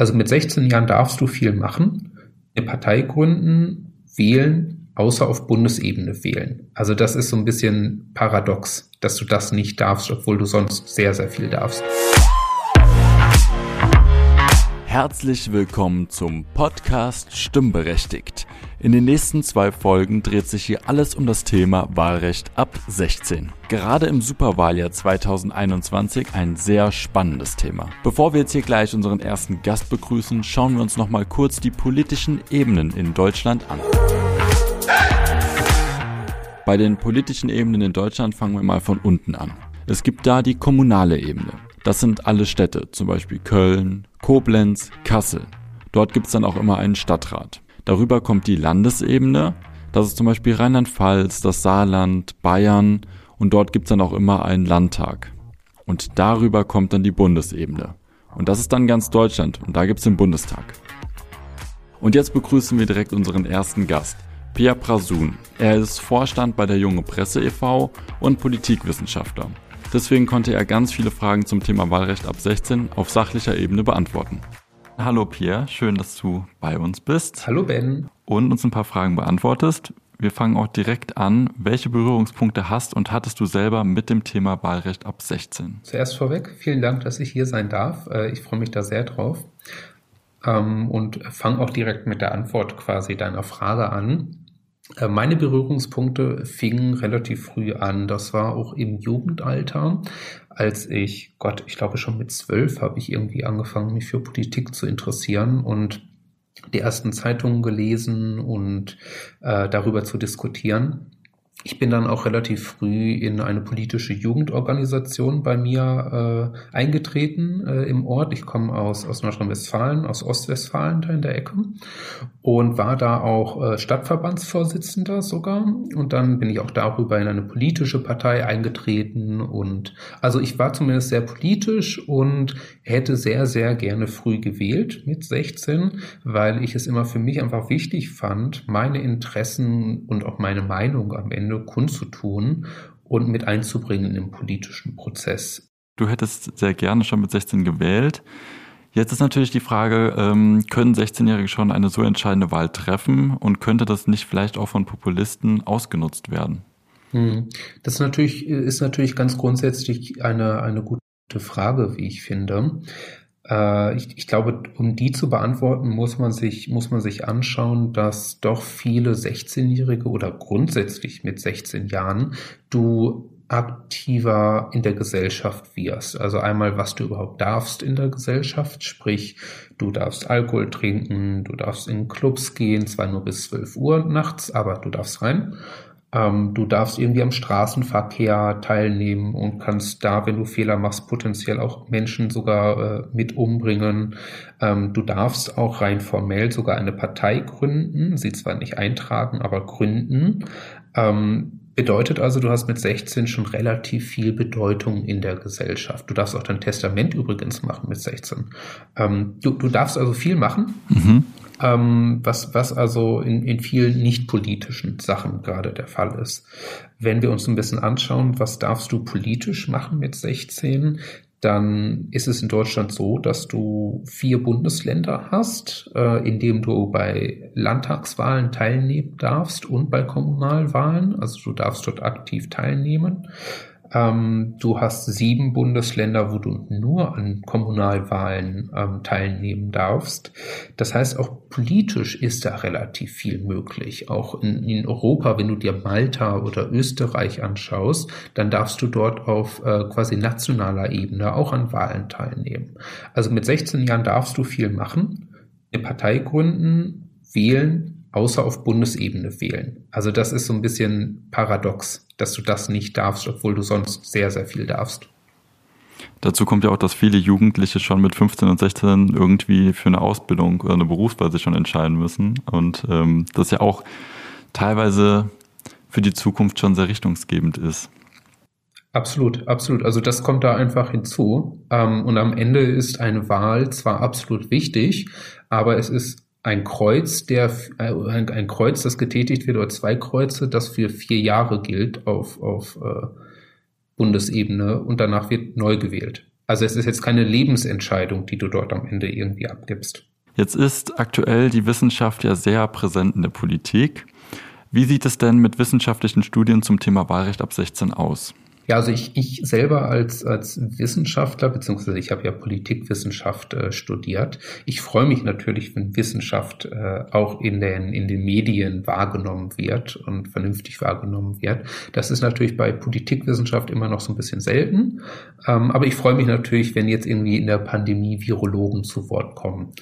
Also mit 16 Jahren darfst du viel machen, eine Partei gründen, wählen, außer auf Bundesebene wählen. Also das ist so ein bisschen paradox, dass du das nicht darfst, obwohl du sonst sehr, sehr viel darfst. Herzlich willkommen zum Podcast Stimmberechtigt. In den nächsten zwei Folgen dreht sich hier alles um das Thema Wahlrecht ab 16. Gerade im Superwahljahr 2021 ein sehr spannendes Thema. Bevor wir jetzt hier gleich unseren ersten Gast begrüßen, schauen wir uns nochmal kurz die politischen Ebenen in Deutschland an. Bei den politischen Ebenen in Deutschland fangen wir mal von unten an. Es gibt da die kommunale Ebene. Das sind alle Städte, zum Beispiel Köln, Koblenz, Kassel. Dort gibt es dann auch immer einen Stadtrat. Darüber kommt die Landesebene, das ist zum Beispiel Rheinland-Pfalz, das Saarland, Bayern und dort gibt es dann auch immer einen Landtag. Und darüber kommt dann die Bundesebene. Und das ist dann ganz Deutschland und da gibt es den Bundestag. Und jetzt begrüßen wir direkt unseren ersten Gast, Pierre Prasun. Er ist Vorstand bei der Junge Presse e.V. und Politikwissenschaftler. Deswegen konnte er ganz viele Fragen zum Thema Wahlrecht ab 16 auf sachlicher Ebene beantworten. Hallo Pierre, schön, dass du bei uns bist. Hallo Ben. Und uns ein paar Fragen beantwortest. Wir fangen auch direkt an. Welche Berührungspunkte hast und hattest du selber mit dem Thema Wahlrecht ab 16? Zuerst vorweg, vielen Dank, dass ich hier sein darf. Äh, ich freue mich da sehr drauf. Ähm, und fange auch direkt mit der Antwort quasi deiner Frage an. Äh, meine Berührungspunkte fingen relativ früh an. Das war auch im Jugendalter, als ich, Gott, ich glaube schon mit zwölf habe ich irgendwie angefangen, mich für Politik zu interessieren und die ersten Zeitungen gelesen und äh, darüber zu diskutieren. Ich bin dann auch relativ früh in eine politische Jugendorganisation bei mir äh, eingetreten äh, im Ort. Ich komme aus, aus Nordrhein-Westfalen, aus Ostwestfalen da in der Ecke und war da auch äh, Stadtverbandsvorsitzender sogar. Und dann bin ich auch darüber in eine politische Partei eingetreten. Und also ich war zumindest sehr politisch und hätte sehr, sehr gerne früh gewählt mit 16, weil ich es immer für mich einfach wichtig fand, meine Interessen und auch meine Meinung am Ende Ende kundzutun und mit einzubringen im politischen Prozess. Du hättest sehr gerne schon mit 16 gewählt. Jetzt ist natürlich die Frage, ähm, können 16-Jährige schon eine so entscheidende Wahl treffen und könnte das nicht vielleicht auch von Populisten ausgenutzt werden? Hm. Das ist natürlich, ist natürlich ganz grundsätzlich eine, eine gute Frage, wie ich finde. Äh, ich, ich glaube, um die zu beantworten, muss man sich, muss man sich anschauen, dass doch viele 16-Jährige oder grundsätzlich mit 16 Jahren du aktiver in der Gesellschaft wirst. Also einmal, was du überhaupt darfst in der Gesellschaft, sprich, du darfst Alkohol trinken, du darfst in Clubs gehen, zwar nur bis 12 Uhr nachts, aber du darfst rein. Ähm, du darfst irgendwie am Straßenverkehr teilnehmen und kannst da, wenn du Fehler machst, potenziell auch Menschen sogar äh, mit umbringen. Ähm, du darfst auch rein formell sogar eine Partei gründen, sie zwar nicht eintragen, aber gründen. Ähm, Bedeutet also, du hast mit 16 schon relativ viel Bedeutung in der Gesellschaft. Du darfst auch dein Testament übrigens machen mit 16. Ähm, du, du darfst also viel machen. Mhm ähm, was, was also in, in vielen nicht politischen Sachen gerade der Fall ist. Wenn wir uns ein bisschen anschauen, was darfst du politisch machen mit 16, dann ist es in Deutschland so, dass du vier Bundesländer hast, äh, in dem du bei Landtagswahlen teilnehmen darfst und bei Kommunalwahlen. Also du darfst dort aktiv teilnehmen. Ähm, du hast sieben Bundesländer, wo du nur an Kommunalwahlen ähm, teilnehmen darfst. Das heißt, auch politisch ist da relativ viel möglich. Auch in, in, Europa, wenn du dir Malta oder Österreich anschaust, dann darfst du dort auf äh, quasi nationaler Ebene auch an Wahlen teilnehmen. Also mit 16 Jahren darfst du viel machen, eine Partei gründen, wählen, außer auf Bundesebene wählen. Also das ist so ein bisschen paradox, dass du das nicht darfst, obwohl du sonst sehr, sehr viel darfst. Dazu kommt ja auch, dass viele Jugendliche schon mit 15 und 16 irgendwie für eine Ausbildung oder eine Berufsweise schon entscheiden müssen. Und ähm, das ja auch teilweise für die Zukunft schon sehr richtungsgebend ist. Absolut, absolut. Also das kommt da einfach hinzu. Ähm, und am Ende ist eine Wahl zwar absolut wichtig, aber es ist ein Kreuz, der äh, ein Kreuz, das getätigt wird, oder zwei Kreuze, das für vier Jahre gilt auf, auf äh, Bundesebene und danach wird neu gewählt. Also es ist jetzt keine Lebensentscheidung, die du dort am Ende irgendwie abgibst. Jetzt ist aktuell die Wissenschaft ja sehr präsent in der Politik. Wie sieht es denn mit wissenschaftlichen Studien zum Thema Wahlrecht ab 16 aus? Ja, also ich, ich selber als, als Wissenschaftler, beziehungsweise ich habe ja Politikwissenschaft äh, studiert. Ich freue mich natürlich, wenn Wissenschaft äh, auch in den, in den Medien wahrgenommen wird und vernünftig wahrgenommen wird. Das ist natürlich bei Politikwissenschaft immer noch so ein bisschen selten. Ähm, aber ich freue mich natürlich, wenn jetzt irgendwie in der Pandemie Virologen zu Wort kommen.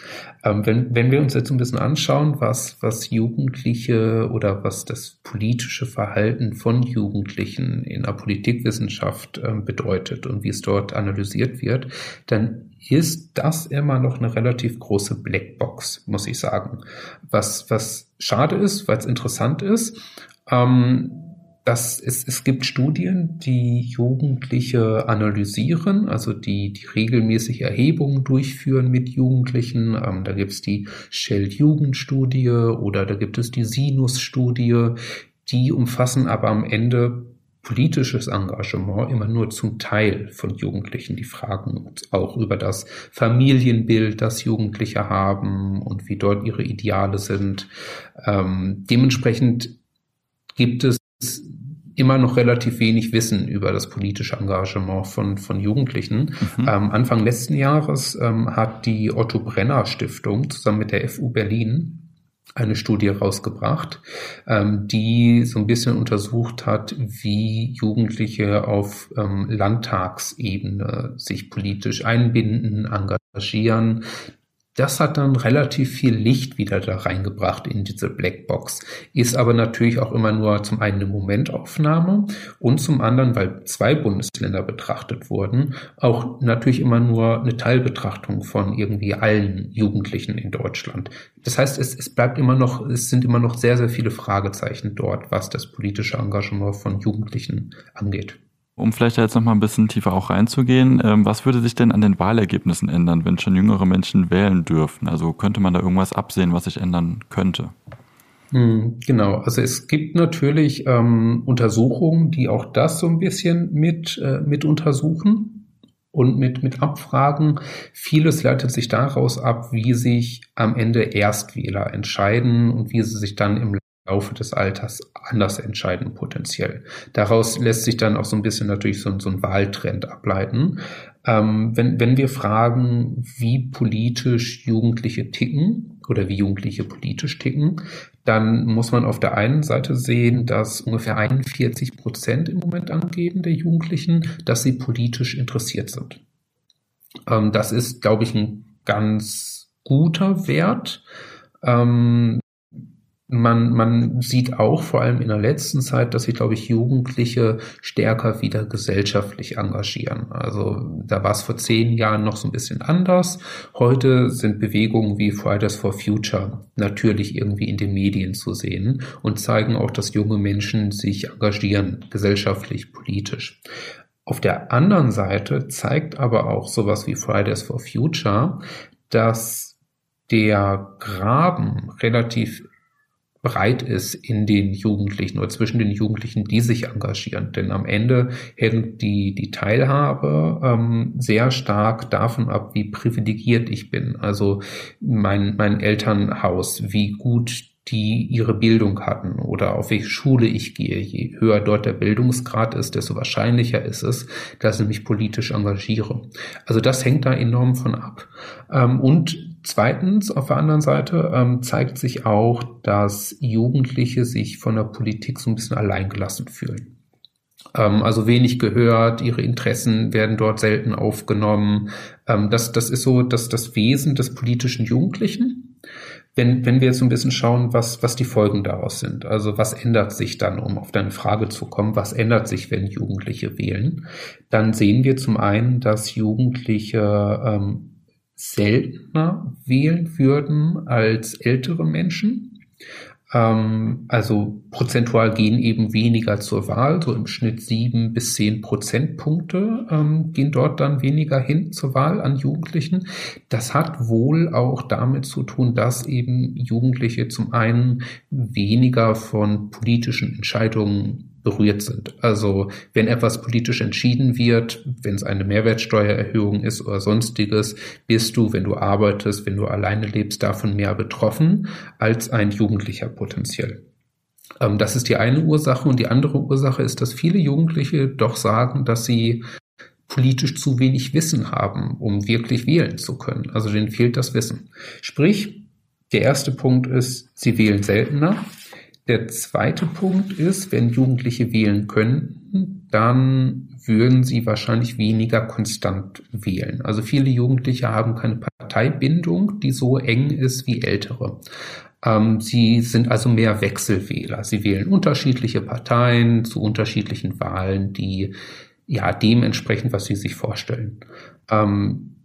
Ähm, wenn, wenn wir uns jetzt ein bisschen anschauen, was, was Jugendliche oder was das politische Verhalten von Jugendlichen in der Politikwissenschaft Wissenschaft ähm, bedeutet und wie es dort analysiert wird, dann ist das immer noch eine relativ große Blackbox, muss ich sagen. Was, was schade ist, weil es interessant ist. Ähm, dass es, es gibt Studien, die Jugendliche analysieren, also die, die regelmäßig Erhebungen durchführen mit Jugendlichen. Ähm, da gibt es die Shell-Jugendstudie oder da gibt es die Sinus-Studie. Die umfassen aber am Ende politisches Engagement immer nur zum Teil von Jugendlichen. Die fragen uns auch über das Familienbild, das Jugendliche haben und wie dort ihre Ideale sind. Ähm, dementsprechend gibt es immer noch relativ wenig Wissen über das politische Engagement von, von Jugendlichen. Mhm. Ähm, Anfang letzten Jahres ähm, hat die Otto Brenner Stiftung zusammen mit der FU Berlin eine Studie rausgebracht, ähm, die so ein bisschen untersucht hat, wie Jugendliche auf ähm, Landtagsebene sich politisch einbinden, engagieren, das hat dann relativ viel Licht wieder da reingebracht in diese Blackbox. Ist aber natürlich auch immer nur zum einen eine Momentaufnahme und zum anderen, weil zwei Bundesländer betrachtet wurden, auch natürlich immer nur eine Teilbetrachtung von irgendwie allen Jugendlichen in Deutschland. Das heißt, es, es bleibt immer noch, es sind immer noch sehr, sehr viele Fragezeichen dort, was das politische Engagement von Jugendlichen angeht. Um vielleicht jetzt noch mal ein bisschen tiefer auch reinzugehen, ähm, was würde sich denn an den Wahlergebnissen ändern, wenn schon jüngere Menschen wählen dürfen? Also könnte man da irgendwas absehen, was sich ändern könnte? Hm, genau, also es gibt natürlich ähm, Untersuchungen, die auch das so ein bisschen mit, äh, mit untersuchen und mit, mit Abfragen. Vieles leitet sich daraus ab, wie sich am Ende Erstwähler entscheiden und wie sie sich dann im Laufe des Alters anders entscheiden potenziell. Daraus lässt sich dann auch so ein bisschen natürlich so, so ein Wahltrend ableiten. Ähm, wenn, wenn wir fragen, wie politisch Jugendliche ticken oder wie Jugendliche politisch ticken, dann muss man auf der einen Seite sehen, dass ungefähr 41 Prozent im Moment angeben der Jugendlichen, dass sie politisch interessiert sind. Ähm, das ist, glaube ich, ein ganz guter Wert. Ähm, man, man sieht auch vor allem in der letzten Zeit, dass sich, glaube ich, Jugendliche stärker wieder gesellschaftlich engagieren. Also da war es vor zehn Jahren noch so ein bisschen anders. Heute sind Bewegungen wie Fridays for Future natürlich irgendwie in den Medien zu sehen und zeigen auch, dass junge Menschen sich engagieren, gesellschaftlich, politisch. Auf der anderen Seite zeigt aber auch sowas wie Fridays for Future, dass der Graben relativ breit ist in den Jugendlichen oder zwischen den Jugendlichen, die sich engagieren. Denn am Ende hängt die, die Teilhabe ähm, sehr stark davon ab, wie privilegiert ich bin. Also mein, mein Elternhaus, wie gut die ihre Bildung hatten oder auf welche Schule ich gehe. Je höher dort der Bildungsgrad ist, desto wahrscheinlicher ist es, dass ich mich politisch engagiere. Also das hängt da enorm von ab. Ähm, und Zweitens, auf der anderen Seite ähm, zeigt sich auch, dass Jugendliche sich von der Politik so ein bisschen alleingelassen fühlen. Ähm, also wenig gehört, ihre Interessen werden dort selten aufgenommen. Das, das ist so das, das Wesen des politischen Jugendlichen. Wenn, wenn wir jetzt so ein bisschen schauen, was, was die Folgen daraus sind, also was ändert sich dann, um auf deine Frage zu kommen, was ändert sich, wenn Jugendliche wählen, dann sehen wir zum einen, dass Jugendliche ähm, seltener wählen würden als ältere Menschen. Ähm, also prozentual gehen eben weniger zur Wahl, so im Schnitt sieben bis zehn Prozentpunkte ähm, gehen dort dann weniger hin zur Wahl an Jugendlichen. Das hat wohl auch damit zu tun, dass eben Jugendliche zum einen weniger von politischen Entscheidungen berührt sind. Also wenn etwas politisch entschieden wird, wenn es eine Mehrwertsteuererhöhung ist oder sonstiges, bist du, wenn du arbeitest, wenn du alleine lebst, davon mehr betroffen als ein Jugendlicher potenziell. Ähm, das ist die eine Ursache und die andere Ursache ist, dass viele Jugendliche doch sagen, dass sie politisch zu wenig Wissen haben, um wirklich wählen zu können. Also denen fehlt das Wissen. Sprich, der erste Punkt ist, sie wählen seltener. Der zweite Punkt ist, wenn Jugendliche wählen könnten, dann würden sie wahrscheinlich weniger konstant wählen. Also viele Jugendliche haben keine Parteibindung, die so eng ist wie ältere. Ähm, sie sind also mehr Wechselwähler. Sie wählen unterschiedliche Parteien zu unterschiedlichen Wahlen, die ja dementsprechend, was sie sich vorstellen. Ähm,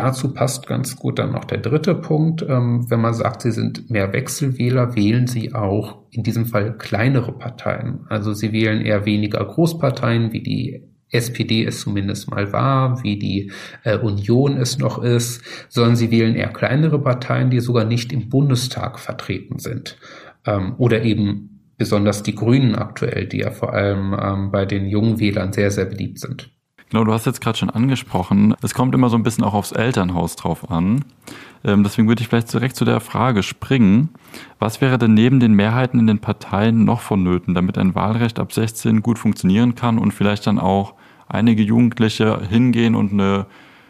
dazu passt ganz gut dann noch der dritte Punkt. Ähm, wenn man sagt, sie sind mehr Wechselwähler, wählen sie auch in diesem Fall kleinere Parteien. Also sie wählen eher weniger Großparteien wie die SPD es zumindest mal war, wie die äh, Union es noch ist, sondern sie wählen eher kleinere Parteien, die sogar nicht im Bundestag vertreten sind. Ähm, oder eben besonders die Grünen aktuell, die ja vor allem ähm, bei den jungen Wählern sehr, sehr beliebt sind. Genau, du hast jetzt gerade schon angesprochen, es kommt immer so ein bisschen auch aufs Elternhaus drauf an. Ähm, deswegen würde ich vielleicht direkt zu der Frage springen. Was wäre denn neben den Mehrheiten in den Parteien noch vonnöten, damit ein Wahlrecht ab 16 gut funktionieren kann und vielleicht dann auch einige Jugendliche hingehen und eine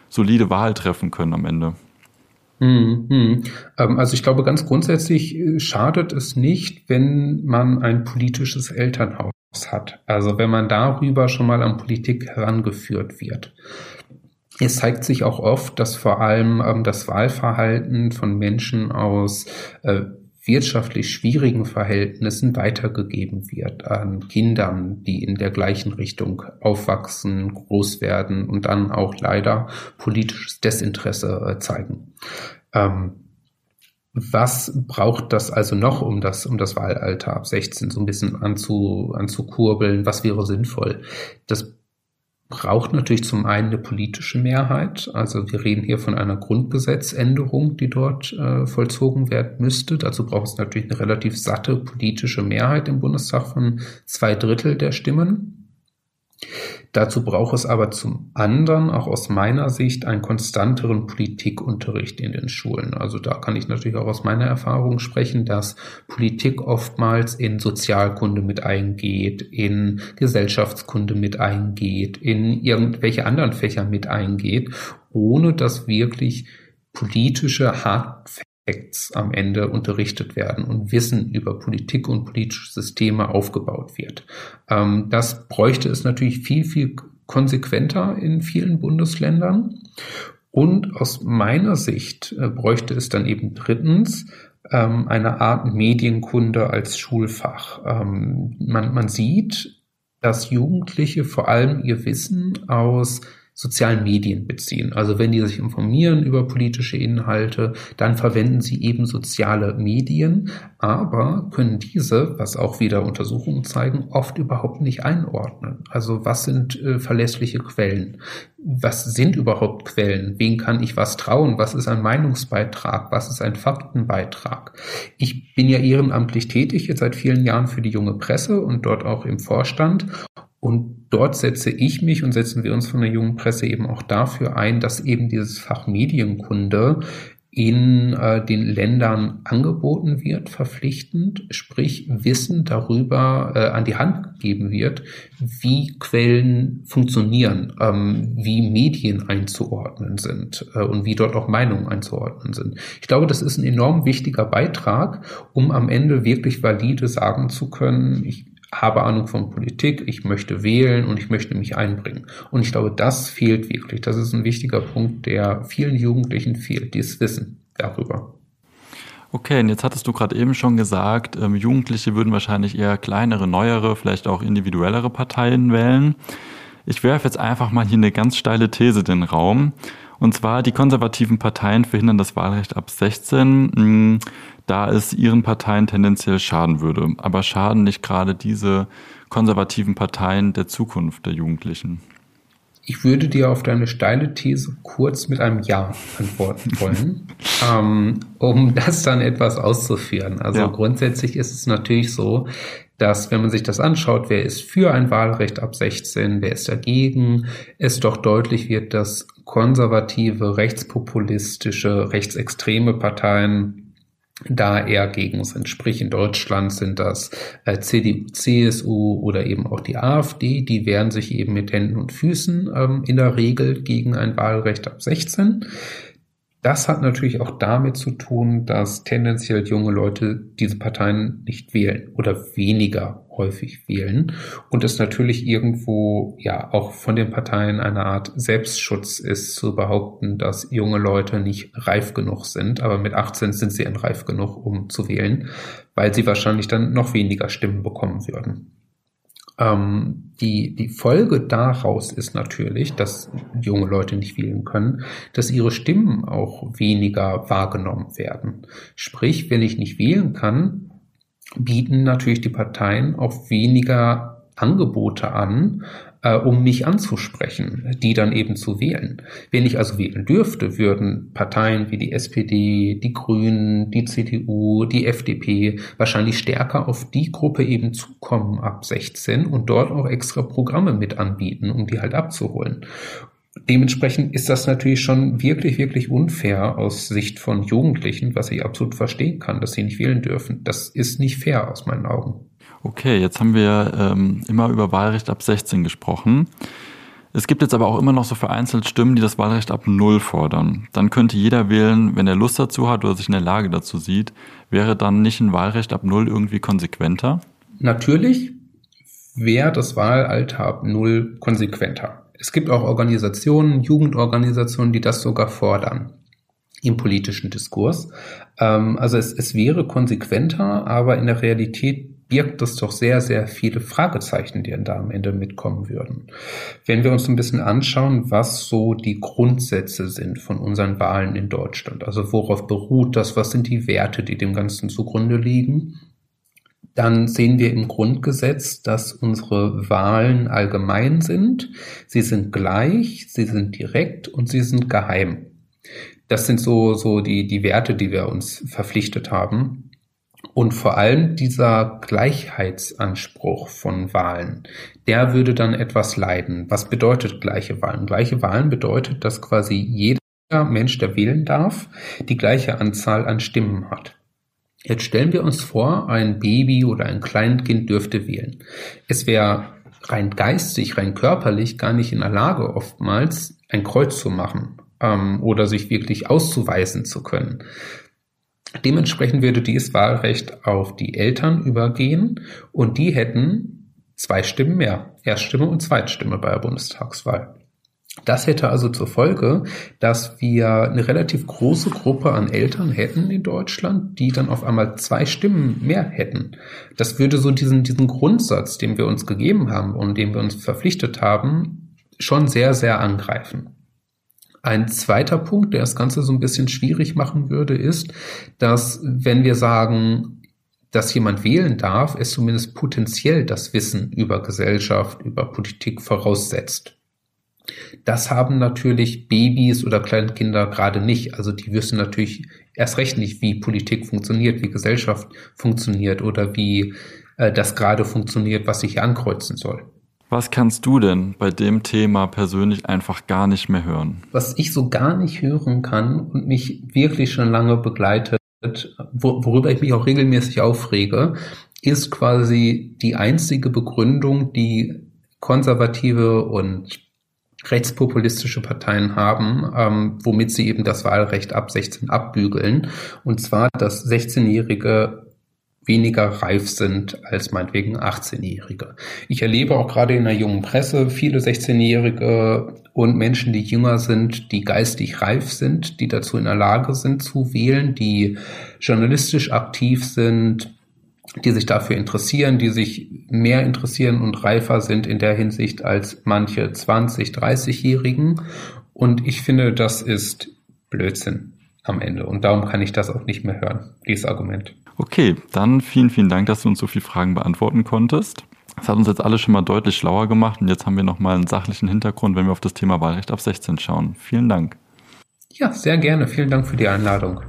solide Wahl treffen können am Ende. Hm, hm. Ähm, also ich glaube, ganz grundsätzlich äh, schadet es nicht, wenn man ein politisches Elternhaus hat. Also wenn man darüber schon mal an Politik herangeführt wird. Es zeigt sich auch oft, dass vor allem ähm, das Wahlverhalten von Menschen aus äh, wirtschaftlich schwierigen Verhältnissen weitergegeben wird an Kindern, die in der gleichen Richtung aufwachsen, groß werden und dann auch leider politisches Desinteresse äh, zeigen. Ähm, was braucht das also noch, um das, um das Wahlalter ab 16 so ein bisschen anzu, anzukurbeln? Was wäre sinnvoll? Das braucht natürlich zum einen eine politische Mehrheit. Also wir reden hier von einer Grundgesetzänderung, die dort äh, vollzogen werden müsste. Dazu braucht es natürlich eine relativ satte politische Mehrheit im Bundestag von zwei Drittel der Stimmen. Dazu braucht es aber zum anderen auch aus meiner Sicht einen konstanteren Politikunterricht in den Schulen. Also da kann ich natürlich auch aus meiner Erfahrung sprechen, dass Politik oftmals in Sozialkunde mit eingeht, in Gesellschaftskunde mit eingeht, in irgendwelche anderen Fächer mit eingeht, ohne dass wirklich politische Hard Facts am Ende unterrichtet werden und Wissen über Politik und politische Systeme aufgebaut wird. Ähm, das bräuchte es natürlich viel, viel konsequenter in vielen Bundesländern. Und aus meiner Sicht äh, bräuchte es dann eben drittens ähm, eine Art Medienkunde als Schulfach. Ähm, man, man sieht, dass Jugendliche vor allem ihr Wissen aus sozialen Medien beziehen. Also wenn die sich informieren über politische Inhalte, dann verwenden sie eben soziale Medien, aber können diese, was auch wieder Untersuchungen zeigen, oft überhaupt nicht einordnen. Also was sind äh, verlässliche Quellen? Was sind überhaupt Quellen? Wen kann ich was trauen? Was ist ein Meinungsbeitrag? Was ist ein Faktenbeitrag? Ich bin ja ehrenamtlich tätig jetzt seit vielen Jahren für die junge Presse und dort auch im Vorstand und dort setze ich mich und setzen wir uns von der jungen Presse eben auch dafür ein, dass eben dieses Fach Medienkunde in äh, den Ländern angeboten wird, verpflichtend, sprich Wissen darüber äh, an die Hand gegeben wird, wie Quellen funktionieren, ähm, wie Medien einzuordnen sind äh, und wie dort auch Meinungen einzuordnen sind. Ich glaube, das ist ein enorm wichtiger Beitrag, um am Ende wirklich valide sagen zu können, ich habe Ahnung von Politik, ich möchte wählen und ich möchte mich einbringen. Und ich glaube, das fehlt wirklich. Das ist ein wichtiger Punkt, der vielen Jugendlichen fehlt, dieses Wissen darüber. Okay, und jetzt hattest du gerade eben schon gesagt, ähm, Jugendliche würden wahrscheinlich eher kleinere, neuere, vielleicht auch individuellere Parteien wählen. Ich werfe jetzt einfach mal hier eine ganz steile These in den Raum. Und zwar, die konservativen Parteien verhindern das Wahlrecht ab 16 da es ihren Parteien tendenziell schaden würde. Aber schaden nicht gerade diese konservativen Parteien der Zukunft der Jugendlichen? Ich würde dir auf deine steile These kurz mit einem Ja antworten wollen, ähm, um das dann etwas auszuführen. Also ja. grundsätzlich ist es natürlich so, dass, wenn man sich das anschaut, wer ist für ein Wahlrecht ab 16, wer ist dagegen, es doch deutlich wird, dass konservative, rechtspopulistische, rechtsextreme Parteien da eher gegen sind. Sprich, in Deutschland sind das äh, CDU, CSU oder eben auch die AfD, die wehren sich eben mit Händen und Füßen ähm, in der Regel gegen ein Wahlrecht ab 16. Das hat natürlich auch damit zu tun, dass tendenziell junge Leute diese Parteien nicht wählen oder weniger häufig wählen und es natürlich irgendwo ja auch von den Parteien eine Art Selbstschutz ist zu behaupten, dass junge Leute nicht reif genug sind, aber mit 18 sind sie reif genug, um zu wählen, weil sie wahrscheinlich dann noch weniger Stimmen bekommen würden. Ähm, die, die Folge daraus ist natürlich, dass junge Leute nicht wählen können, dass ihre Stimmen auch weniger wahrgenommen werden. Sprich, wenn ich nicht wählen kann, bieten natürlich die Parteien auch weniger Angebote an, äh, um mich anzusprechen, die dann eben zu wählen. Wenn ich also wählen dürfte, würden Parteien wie die SPD, die Grünen, die CDU, die FDP wahrscheinlich stärker auf die Gruppe eben zukommen ab 16 und dort auch extra Programme mit anbieten, um die halt abzuholen. Dementsprechend ist das natürlich schon wirklich, wirklich unfair aus Sicht von Jugendlichen, was ich absolut verstehen kann, dass sie nicht wählen dürfen. Das ist nicht fair aus meinen Augen. Okay, jetzt haben wir ähm, immer über Wahlrecht ab 16 gesprochen. Es gibt jetzt aber auch immer noch so vereinzelt Stimmen, die das Wahlrecht ab Null fordern. Dann könnte jeder wählen, wenn er Lust dazu hat oder sich in der Lage dazu sieht. Wäre dann nicht ein Wahlrecht ab Null irgendwie konsequenter? Natürlich wäre das Wahlalter ab Null konsequenter. Es gibt auch Organisationen, Jugendorganisationen, die das sogar fordern im politischen Diskurs. Ähm, also es, es wäre konsequenter, aber in der Realität birgt es doch sehr, sehr viele Fragezeichen, die da am Ende mitkommen würden. Wenn wir uns ein bisschen anschauen, was so die Grundsätze sind von unseren Wahlen in Deutschland, also worauf beruht das, was sind die Werte, die dem Ganzen zugrunde liegen, dann sehen wir im Grundgesetz, dass unsere Wahlen allgemein sind, sie sind gleich, sie sind direkt und sie sind geheim. Das sind so, so die, die Werte, die wir uns verpflichtet haben. Und vor allem dieser Gleichheitsanspruch von Wahlen, der würde dann etwas leiden. Was bedeutet gleiche Wahlen? Gleiche Wahlen bedeutet, dass quasi jeder Mensch, der wählen darf, die gleiche Anzahl an Stimmen hat. Jetzt stellen wir uns vor, ein Baby oder ein Kleinkind dürfte wählen. Es wäre rein geistig, rein körperlich gar nicht in der Lage, oftmals ein Kreuz zu machen ähm, oder sich wirklich auszuweisen zu können. Dementsprechend würde dieses Wahlrecht auf die Eltern übergehen und die hätten zwei Stimmen mehr, Erststimme und Zweitstimme bei der Bundestagswahl. Das hätte also zur Folge, dass wir eine relativ große Gruppe an Eltern hätten in Deutschland, die dann auf einmal zwei Stimmen mehr hätten. Das würde so diesen, diesen Grundsatz, den wir uns gegeben haben und den wir uns verpflichtet haben, schon sehr, sehr angreifen. Ein zweiter Punkt, der das Ganze so ein bisschen schwierig machen würde, ist, dass wenn wir sagen, dass jemand wählen darf, es zumindest potenziell das Wissen über Gesellschaft, über Politik voraussetzt. Das haben natürlich Babys oder Kleinkinder gerade nicht. Also die wissen natürlich erst recht nicht, wie Politik funktioniert, wie Gesellschaft funktioniert oder wie äh, das gerade funktioniert, was ich ankreuzen soll. Was kannst du denn bei dem Thema persönlich einfach gar nicht mehr hören? Was ich so gar nicht hören kann und mich wirklich schon lange begleitet, worüber ich mich auch regelmäßig aufrege, ist quasi die einzige Begründung, die konservative und rechtspopulistische Parteien haben, ähm, womit sie eben das Wahlrecht ab 16 abbügeln. Und zwar, dass 16-Jährige weniger reif sind als meinetwegen 18-Jährige. Ich erlebe auch gerade in der jungen Presse viele 16-Jährige und Menschen, die jünger sind, die geistig reif sind, die dazu in der Lage sind zu wählen, die journalistisch aktiv sind, die sich dafür interessieren, die sich mehr interessieren und reifer sind in der Hinsicht als manche 20, 30-Jährigen. Und ich finde, das ist Blödsinn am Ende. Und darum kann ich das auch nicht mehr hören, dieses Argument. Okay, dann vielen, vielen Dank, dass du uns so viele Fragen beantworten konntest. Das hat uns jetzt alle schon mal deutlich schlauer gemacht und jetzt haben wir nochmal einen sachlichen Hintergrund, wenn wir auf das Thema Wahlrecht ab 16 schauen. Vielen Dank. Ja, sehr gerne. Vielen Dank für die Einladung.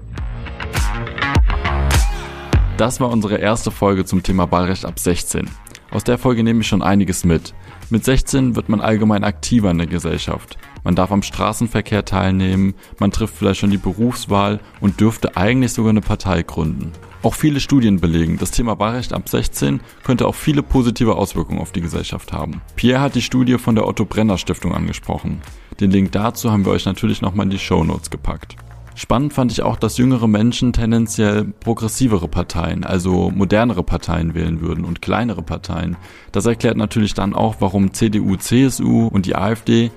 Das war unsere erste Folge zum Thema Wahlrecht ab 16. Aus der Folge nehme ich schon einiges mit. Mit 16 wird man allgemein aktiver in der Gesellschaft. Man darf am Straßenverkehr teilnehmen, man trifft vielleicht schon die Berufswahl und dürfte eigentlich sogar eine Partei gründen. Auch viele Studien belegen, das Thema Wahlrecht ab 16 könnte auch viele positive Auswirkungen auf die Gesellschaft haben. Pierre hat die Studie von der Otto Brenner Stiftung angesprochen. Den Link dazu haben wir euch natürlich nochmal in die Show Notes gepackt. Spannend fand ich auch, dass jüngere Menschen tendenziell progressivere Parteien, also modernere Parteien wählen würden und kleinere Parteien. Das erklärt natürlich dann auch, warum CDU, CSU und die AfD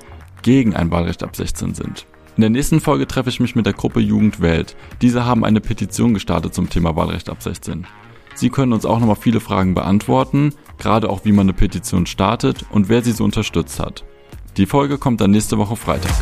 gegen ein Wahlrecht ab 16 sind. In der nächsten Folge treffe ich mich mit der Gruppe Jugend wählt. Diese haben eine Petition gestartet zum Thema Wahlrecht ab 16. Sie können uns auch nochmal viele Fragen beantworten, gerade auch wie man eine Petition startet und wer sie so unterstützt hat. Die Folge kommt dann nächste Woche Freitag.